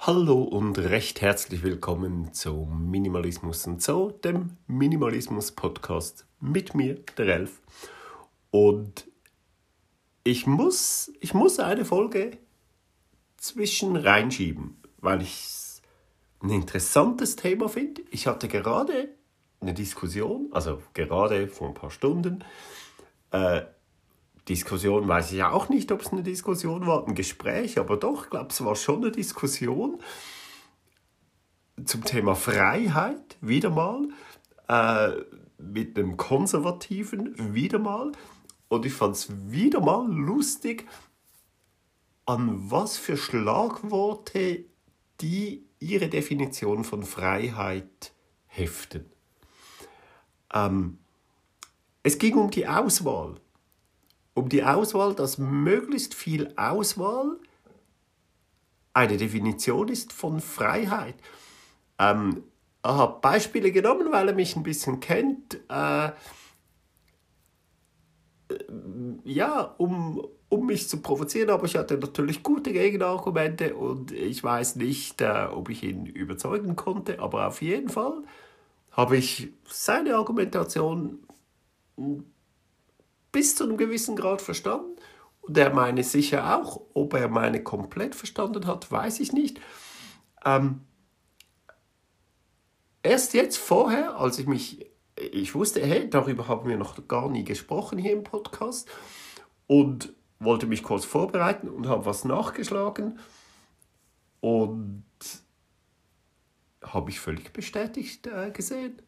Hallo und recht herzlich willkommen zu Minimalismus und so, dem Minimalismus-Podcast mit mir, der Elf. Und ich muss, ich muss eine Folge zwischen reinschieben, weil ich es ein interessantes Thema finde. Ich hatte gerade eine Diskussion, also gerade vor ein paar Stunden, äh, Diskussion weiß ich auch nicht, ob es eine Diskussion war, ein Gespräch, aber doch, ich glaube, es war schon eine Diskussion zum Thema Freiheit, wieder mal, äh, mit einem Konservativen, wieder mal. Und ich fand es wieder mal lustig, an was für Schlagworte die ihre Definition von Freiheit heften. Ähm, es ging um die Auswahl um die Auswahl, dass möglichst viel Auswahl eine Definition ist von Freiheit. Ähm, ich habe Beispiele genommen, weil er mich ein bisschen kennt. Äh, ja, um, um mich zu provozieren, aber ich hatte natürlich gute Gegenargumente und ich weiß nicht, äh, ob ich ihn überzeugen konnte, aber auf jeden Fall habe ich seine Argumentation bis zu einem gewissen Grad verstanden. Und er meine sicher auch. Ob er meine komplett verstanden hat, weiß ich nicht. Ähm, erst jetzt vorher, als ich mich, ich wusste, hey, darüber haben wir noch gar nie gesprochen hier im Podcast und wollte mich kurz vorbereiten und habe was nachgeschlagen und habe ich völlig bestätigt äh, gesehen.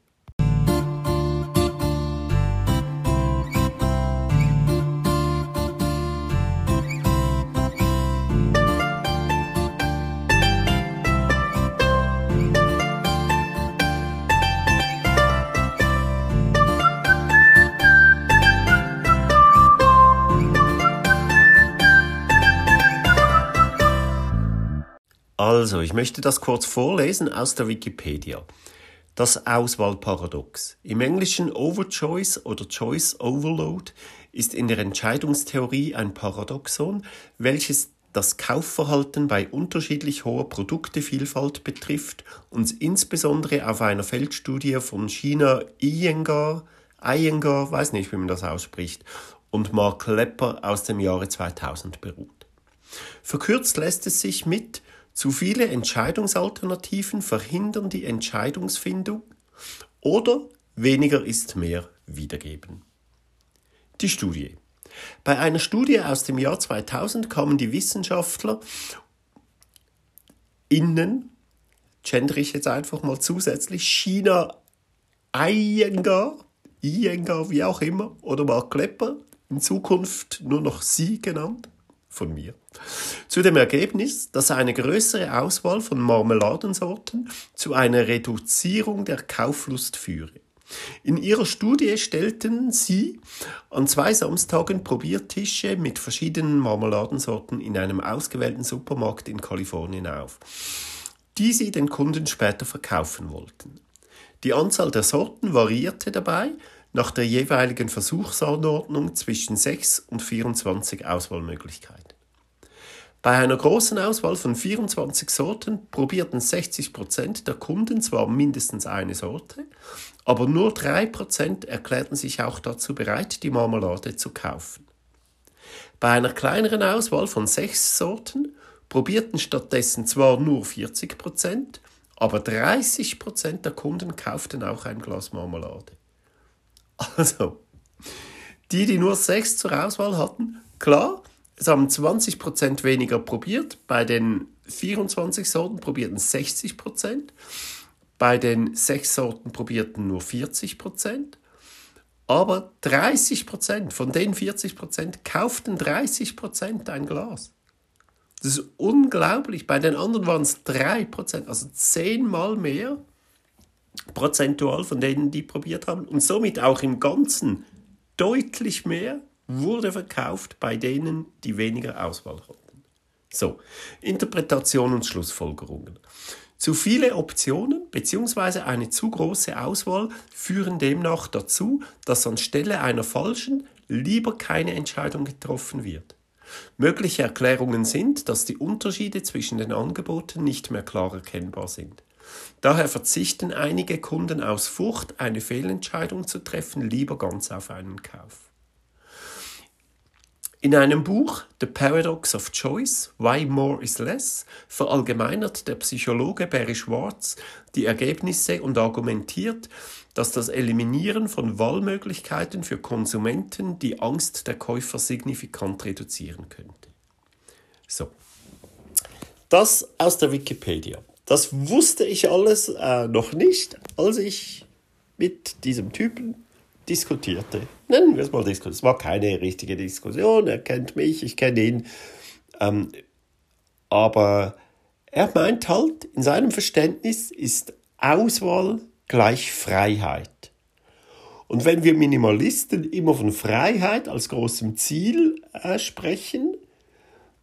Also, ich möchte das kurz vorlesen aus der Wikipedia. Das Auswahlparadox. Im Englischen Overchoice oder Choice Overload ist in der Entscheidungstheorie ein Paradoxon, welches das Kaufverhalten bei unterschiedlich hoher Produktevielfalt betrifft und insbesondere auf einer Feldstudie von China Iyengar, Iyengar, weiß nicht, wie man das ausspricht, und Mark Lepper aus dem Jahre 2000 beruht. Verkürzt lässt es sich mit zu viele Entscheidungsalternativen verhindern die Entscheidungsfindung oder weniger ist mehr wiedergeben. Die Studie. Bei einer Studie aus dem Jahr 2000 kamen die Wissenschaftler innen, gender ich jetzt einfach mal zusätzlich, China Iyengar, Iyengar, wie auch immer, oder Mark Klepper, in Zukunft nur noch sie genannt, von mir, zu dem Ergebnis, dass eine größere Auswahl von Marmeladensorten zu einer Reduzierung der Kauflust führe. In ihrer Studie stellten sie an zwei Samstagen Probiertische mit verschiedenen Marmeladensorten in einem ausgewählten Supermarkt in Kalifornien auf, die sie den Kunden später verkaufen wollten. Die Anzahl der Sorten variierte dabei nach der jeweiligen Versuchsanordnung zwischen 6 und 24 Auswahlmöglichkeiten. Bei einer großen Auswahl von 24 Sorten probierten 60% der Kunden zwar mindestens eine Sorte, aber nur 3% erklärten sich auch dazu bereit, die Marmelade zu kaufen. Bei einer kleineren Auswahl von sechs Sorten probierten stattdessen zwar nur 40%, aber 30% der Kunden kauften auch ein Glas Marmelade. Also, die, die nur sechs zur Auswahl hatten, klar, es haben 20% weniger probiert. Bei den 24 Sorten probierten 60%. Bei den 6 Sorten probierten nur 40%. Aber 30% von den 40% kauften 30% ein Glas. Das ist unglaublich. Bei den anderen waren es 3%, also zehnmal mehr prozentual von denen, die probiert haben. Und somit auch im Ganzen deutlich mehr wurde verkauft bei denen, die weniger Auswahl hatten. So, Interpretation und Schlussfolgerungen. Zu viele Optionen bzw. eine zu große Auswahl führen demnach dazu, dass anstelle einer falschen lieber keine Entscheidung getroffen wird. Mögliche Erklärungen sind, dass die Unterschiede zwischen den Angeboten nicht mehr klar erkennbar sind. Daher verzichten einige Kunden aus Furcht, eine Fehlentscheidung zu treffen, lieber ganz auf einen Kauf. In einem Buch The Paradox of Choice, Why More is Less verallgemeinert der Psychologe Barry Schwartz die Ergebnisse und argumentiert, dass das Eliminieren von Wahlmöglichkeiten für Konsumenten die Angst der Käufer signifikant reduzieren könnte. So, das aus der Wikipedia. Das wusste ich alles äh, noch nicht, als ich mit diesem Typen diskutierte. Nennen wir es mal Diskussion. Es war keine richtige Diskussion. Er kennt mich, ich kenne ihn. Ähm, aber er meint halt, in seinem Verständnis ist Auswahl gleich Freiheit. Und wenn wir Minimalisten immer von Freiheit als großem Ziel äh, sprechen,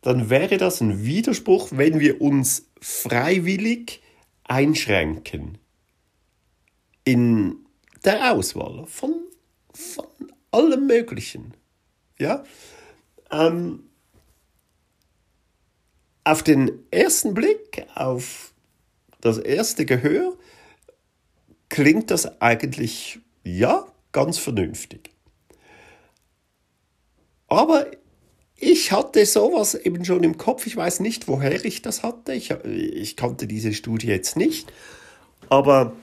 dann wäre das ein Widerspruch, wenn wir uns freiwillig einschränken in der Auswahl von von allem Möglichen. Ja? Ähm, auf den ersten Blick, auf das erste Gehör, klingt das eigentlich, ja, ganz vernünftig. Aber ich hatte sowas eben schon im Kopf. Ich weiß nicht, woher ich das hatte. Ich, ich kannte diese Studie jetzt nicht. Aber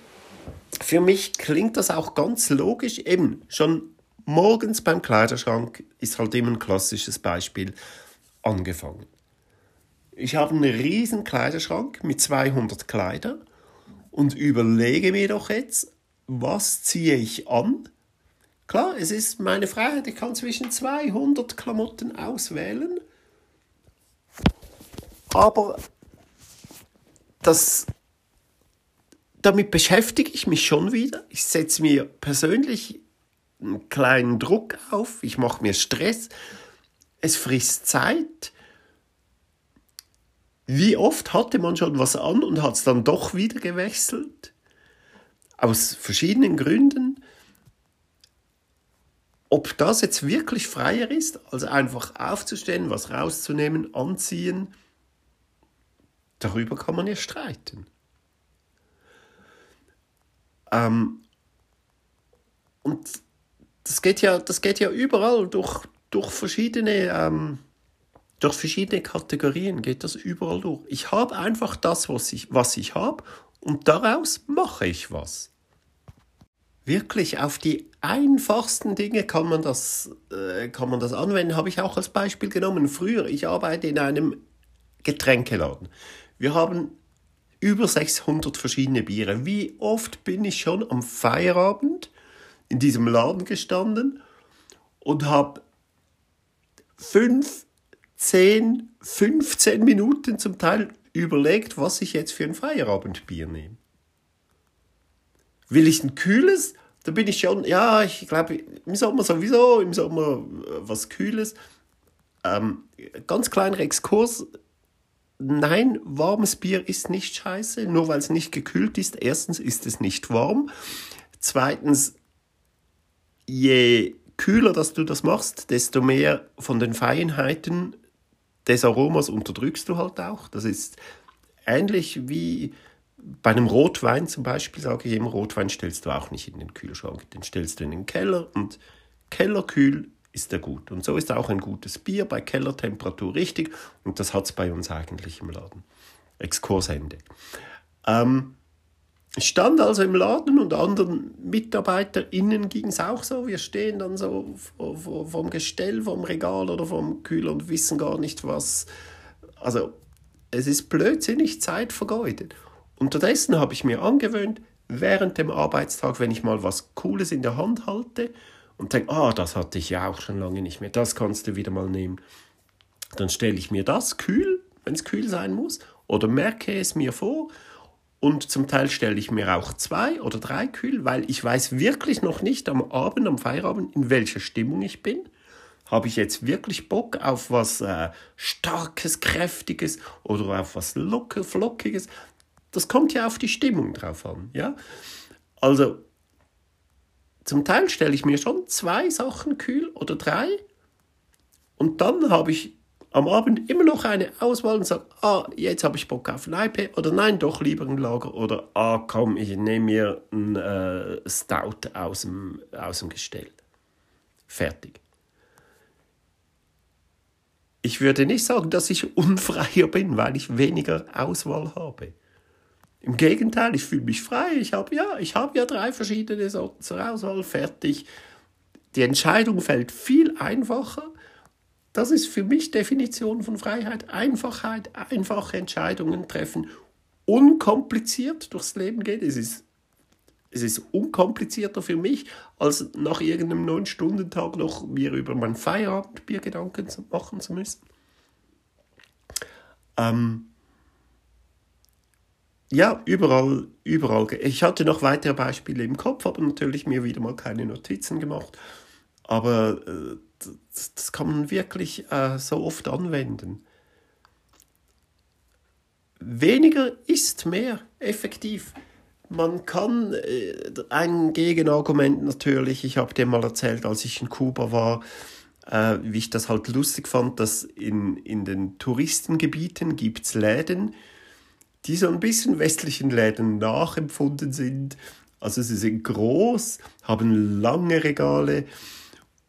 für mich klingt das auch ganz logisch. Eben schon morgens beim Kleiderschrank ist halt immer ein klassisches Beispiel angefangen. Ich habe einen riesen Kleiderschrank mit 200 Kleidern und überlege mir doch jetzt, was ziehe ich an? Klar, es ist meine Freiheit, ich kann zwischen 200 Klamotten auswählen, aber das damit beschäftige ich mich schon wieder. Ich setze mir persönlich einen kleinen Druck auf, ich mache mir Stress, es frisst Zeit. Wie oft hatte man schon was an und hat es dann doch wieder gewechselt? Aus verschiedenen Gründen. Ob das jetzt wirklich freier ist, als einfach aufzustehen, was rauszunehmen, anziehen, darüber kann man ja streiten. Ähm, und das geht ja, das geht ja überall durch, durch verschiedene ähm, durch verschiedene Kategorien geht das überall durch. Ich habe einfach das, was ich, was ich habe und daraus mache ich was. Wirklich auf die einfachsten Dinge kann man das, äh, kann man das anwenden. Habe ich auch als Beispiel genommen. Früher, ich arbeite in einem Getränkeladen. Wir haben über 600 verschiedene Biere. Wie oft bin ich schon am Feierabend in diesem Laden gestanden und habe 5, 10, 15 Minuten zum Teil überlegt, was ich jetzt für ein Feierabendbier nehme. Will ich ein kühles? Da bin ich schon, ja, ich glaube, im Sommer sowieso, im Sommer äh, was Kühles. Ähm, ganz kleiner Exkurs, nein, warmes Bier ist nicht scheiße, nur weil es nicht gekühlt ist. Erstens ist es nicht warm. Zweitens, je kühler dass du das machst, desto mehr von den Feinheiten des Aromas unterdrückst du halt auch. Das ist ähnlich wie bei einem Rotwein zum Beispiel, sage ich immer, Rotwein stellst du auch nicht in den Kühlschrank, den stellst du in den Keller und kellerkühl ist er gut. Und so ist auch ein gutes Bier bei Kellertemperatur richtig und das hat es bei uns eigentlich im Laden. Exkursende. Ähm, ich stand also im Laden und anderen MitarbeiterInnen ging es auch so. Wir stehen dann so vom Gestell, vom Regal oder vom Kühler und wissen gar nicht, was. Also, es ist blödsinnig Zeit vergeudet. Unterdessen habe ich mir angewöhnt, während dem Arbeitstag, wenn ich mal was Cooles in der Hand halte, und denke, ah, das hatte ich ja auch schon lange nicht mehr, das kannst du wieder mal nehmen. Dann stelle ich mir das kühl, wenn es kühl sein muss, oder merke es mir vor. Und zum Teil stelle ich mir auch zwei oder drei kühl, weil ich weiß wirklich noch nicht am Abend, am Feierabend, in welcher Stimmung ich bin. Habe ich jetzt wirklich Bock auf was äh, Starkes, Kräftiges oder auf was Locker, Flockiges? Das kommt ja auf die Stimmung drauf an. Ja? Also zum Teil stelle ich mir schon zwei Sachen kühl oder drei und dann habe ich am Abend immer noch eine Auswahl und sage, ah, jetzt habe ich Bock auf ein iPad oder nein, doch lieber ein Lager oder ah, komm, ich nehme mir ein äh, Stout aus dem, aus dem Gestell. Fertig. Ich würde nicht sagen, dass ich unfreier bin, weil ich weniger Auswahl habe. Im Gegenteil, ich fühle mich frei. Ich habe ja, ich habe ja drei verschiedene Sorten zur Auswahl fertig. Die Entscheidung fällt viel einfacher das ist für mich Definition von Freiheit. Einfachheit, einfache Entscheidungen treffen, unkompliziert durchs Leben gehen. Es ist, es ist unkomplizierter für mich, als nach irgendeinem neun-Stunden-Tag noch mir über mein Feierabendbier Gedanken machen zu müssen. Ähm, ja, überall, überall. Ich hatte noch weitere Beispiele im Kopf, aber natürlich mir wieder mal keine Notizen gemacht. Aber äh, das, das, kann man wirklich äh, so oft anwenden. Weniger ist mehr, effektiv. Man kann äh, ein Gegenargument natürlich, ich habe dir mal erzählt, als ich in Kuba war, äh, wie ich das halt lustig fand, dass in, in den Touristengebieten gibt es Läden, die so ein bisschen westlichen Läden nachempfunden sind. Also sie sind groß, haben lange Regale,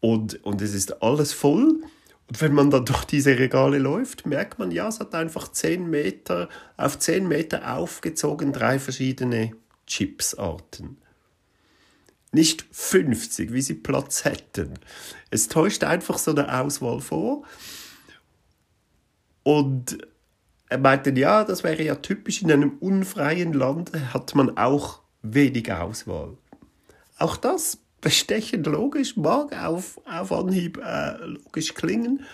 und, und es ist alles voll. Und wenn man dann durch diese Regale läuft, merkt man, ja, es hat einfach 10 Meter, auf 10 Meter aufgezogen drei verschiedene Chipsarten. Nicht 50, wie sie Platz hätten. Es täuscht einfach so eine Auswahl vor. Und er meinte, ja, das wäre ja typisch, in einem unfreien Land hat man auch wenig Auswahl. Auch das bestechend logisch, mag auf, auf Anhieb äh, logisch klingen,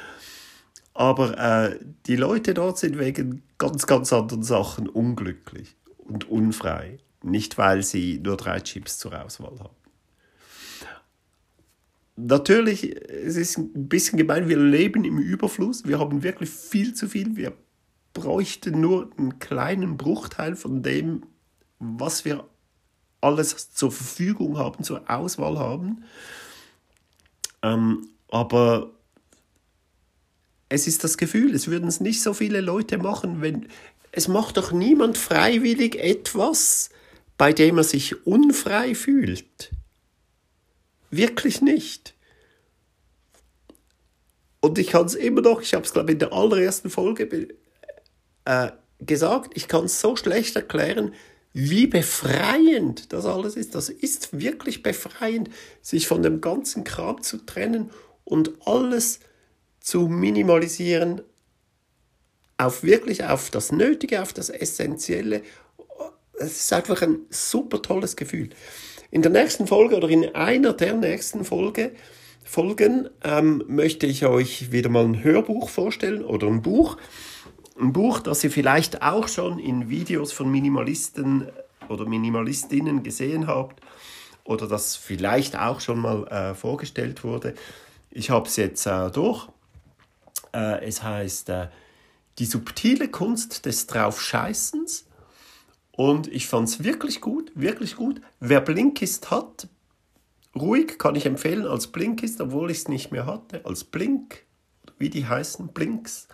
aber äh, die Leute dort sind wegen ganz, ganz anderen Sachen unglücklich und unfrei. Nicht, weil sie nur drei Chips zur Auswahl haben. Natürlich, es ist ein bisschen gemein, wir leben im Überfluss, wir haben wirklich viel zu viel, wir bräuchten nur einen kleinen Bruchteil von dem, was wir alles zur Verfügung haben, zur Auswahl haben. Ähm, aber es ist das Gefühl, es würden es nicht so viele Leute machen, wenn es macht doch niemand freiwillig etwas, bei dem er sich unfrei fühlt. Wirklich nicht. Und ich kann es immer noch, ich habe es glaube ich in der allerersten Folge äh, gesagt, ich kann es so schlecht erklären, wie befreiend das alles ist. Das ist wirklich befreiend, sich von dem ganzen Kram zu trennen und alles zu minimalisieren auf wirklich auf das Nötige, auf das Essentielle. Es ist einfach ein super tolles Gefühl. In der nächsten Folge oder in einer der nächsten Folge, Folgen ähm, möchte ich euch wieder mal ein Hörbuch vorstellen oder ein Buch ein Buch, das ihr vielleicht auch schon in Videos von Minimalisten oder Minimalistinnen gesehen habt oder das vielleicht auch schon mal äh, vorgestellt wurde. Ich habe es jetzt äh, durch. Äh, es heißt äh, Die subtile Kunst des Draufscheißens. Und ich fand es wirklich gut, wirklich gut. Wer Blinkist hat, ruhig kann ich empfehlen als Blinkist, obwohl ich es nicht mehr hatte, als Blink, wie die heißen, Blinks.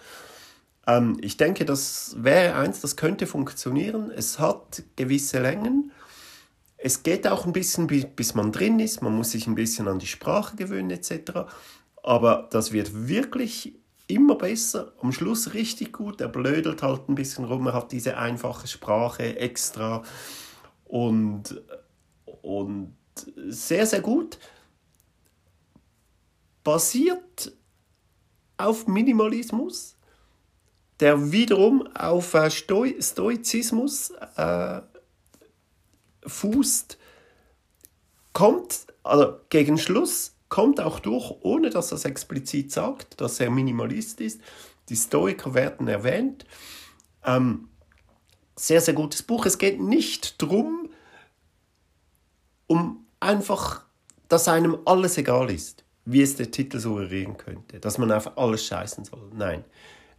Ähm, ich denke, das wäre eins, das könnte funktionieren. Es hat gewisse Längen. Es geht auch ein bisschen, bis man drin ist. Man muss sich ein bisschen an die Sprache gewöhnen etc. Aber das wird wirklich immer besser. Am Schluss richtig gut. Er blödelt halt ein bisschen rum. Er hat diese einfache Sprache extra. Und, und sehr, sehr gut. Basiert auf Minimalismus der wiederum auf äh, Stoi Stoizismus äh, fußt, kommt, also gegen Schluss, kommt auch durch, ohne dass er es explizit sagt, dass er Minimalist ist. Die Stoiker werden erwähnt. Ähm, sehr, sehr gutes Buch. Es geht nicht darum, um einfach, dass einem alles egal ist, wie es der Titel suggerieren könnte, dass man auf alles scheißen soll. Nein.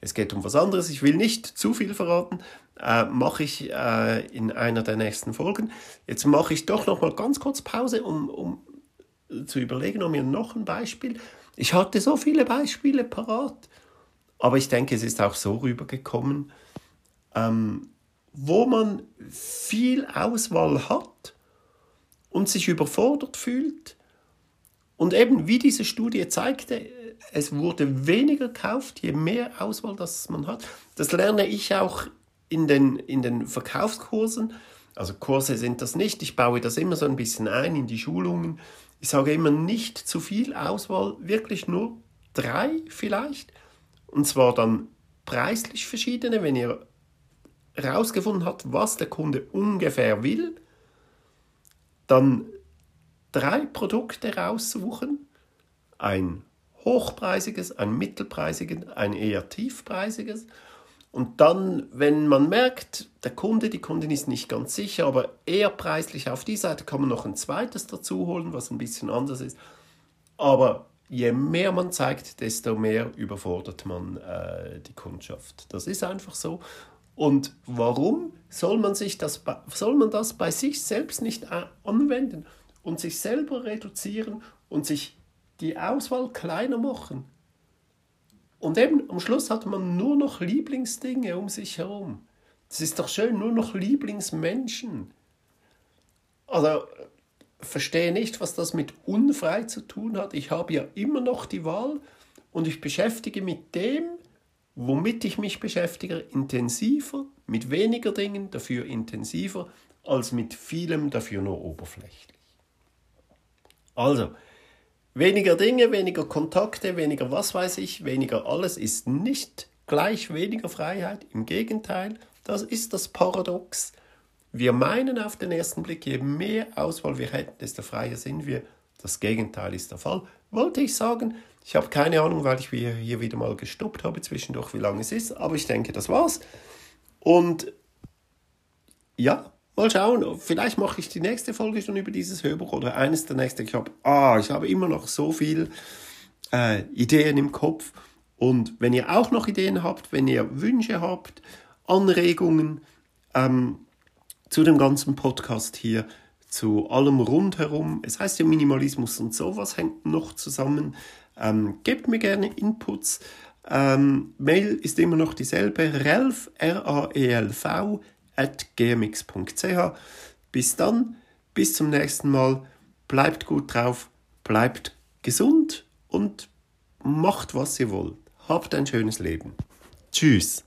Es geht um was anderes. Ich will nicht zu viel verraten. Äh, mache ich äh, in einer der nächsten Folgen. Jetzt mache ich doch noch mal ganz kurz Pause, um, um zu überlegen, um mir noch ein Beispiel. Ich hatte so viele Beispiele parat, Aber ich denke, es ist auch so rübergekommen, ähm, wo man viel Auswahl hat und sich überfordert fühlt. Und eben, wie diese Studie zeigte, es wurde weniger gekauft, je mehr Auswahl das man hat. Das lerne ich auch in den, in den Verkaufskursen. Also Kurse sind das nicht. Ich baue das immer so ein bisschen ein in die Schulungen. Ich sage immer nicht zu viel Auswahl, wirklich nur drei vielleicht. Und zwar dann preislich verschiedene, wenn ihr herausgefunden habt, was der Kunde ungefähr will, dann drei Produkte raussuchen. Ein hochpreisiges, ein mittelpreisiges, ein eher tiefpreisiges. Und dann, wenn man merkt, der Kunde, die Kundin ist nicht ganz sicher, aber eher preislich auf die Seite, kann man noch ein zweites dazu holen, was ein bisschen anders ist. Aber je mehr man zeigt, desto mehr überfordert man äh, die Kundschaft. Das ist einfach so. Und warum soll man, sich das, soll man das bei sich selbst nicht äh, anwenden und sich selber reduzieren und sich die Auswahl kleiner machen? Und eben am Schluss hat man nur noch Lieblingsdinge um sich herum. Das ist doch schön, nur noch Lieblingsmenschen. Also verstehe nicht, was das mit unfrei zu tun hat. Ich habe ja immer noch die Wahl und ich beschäftige mit dem, womit ich mich beschäftige, intensiver, mit weniger Dingen, dafür intensiver, als mit vielem, dafür nur oberflächlich. Also, weniger Dinge, weniger Kontakte, weniger was weiß ich, weniger alles ist nicht gleich weniger Freiheit. Im Gegenteil, das ist das Paradox. Wir meinen auf den ersten Blick, je mehr Auswahl wir hätten, desto freier sind wir. Das Gegenteil ist der Fall. Wollte ich sagen, ich habe keine Ahnung, weil ich hier wieder mal gestoppt habe zwischendurch, wie lange es ist, aber ich denke, das war's. Und ja, mal schauen, vielleicht mache ich die nächste Folge schon über dieses Hörbuch oder eines der nächsten. Ich habe, ah, ich habe immer noch so viel äh, Ideen im Kopf. Und wenn ihr auch noch Ideen habt, wenn ihr Wünsche habt, Anregungen, ähm, zu dem ganzen Podcast hier, zu allem rundherum. Es heißt ja Minimalismus und sowas hängt noch zusammen. Ähm, gebt mir gerne Inputs. Ähm, Mail ist immer noch dieselbe, relf, R-A-E-L-V, gmx.ch. Bis dann, bis zum nächsten Mal. Bleibt gut drauf, bleibt gesund und macht, was ihr wollt. Habt ein schönes Leben. Tschüss.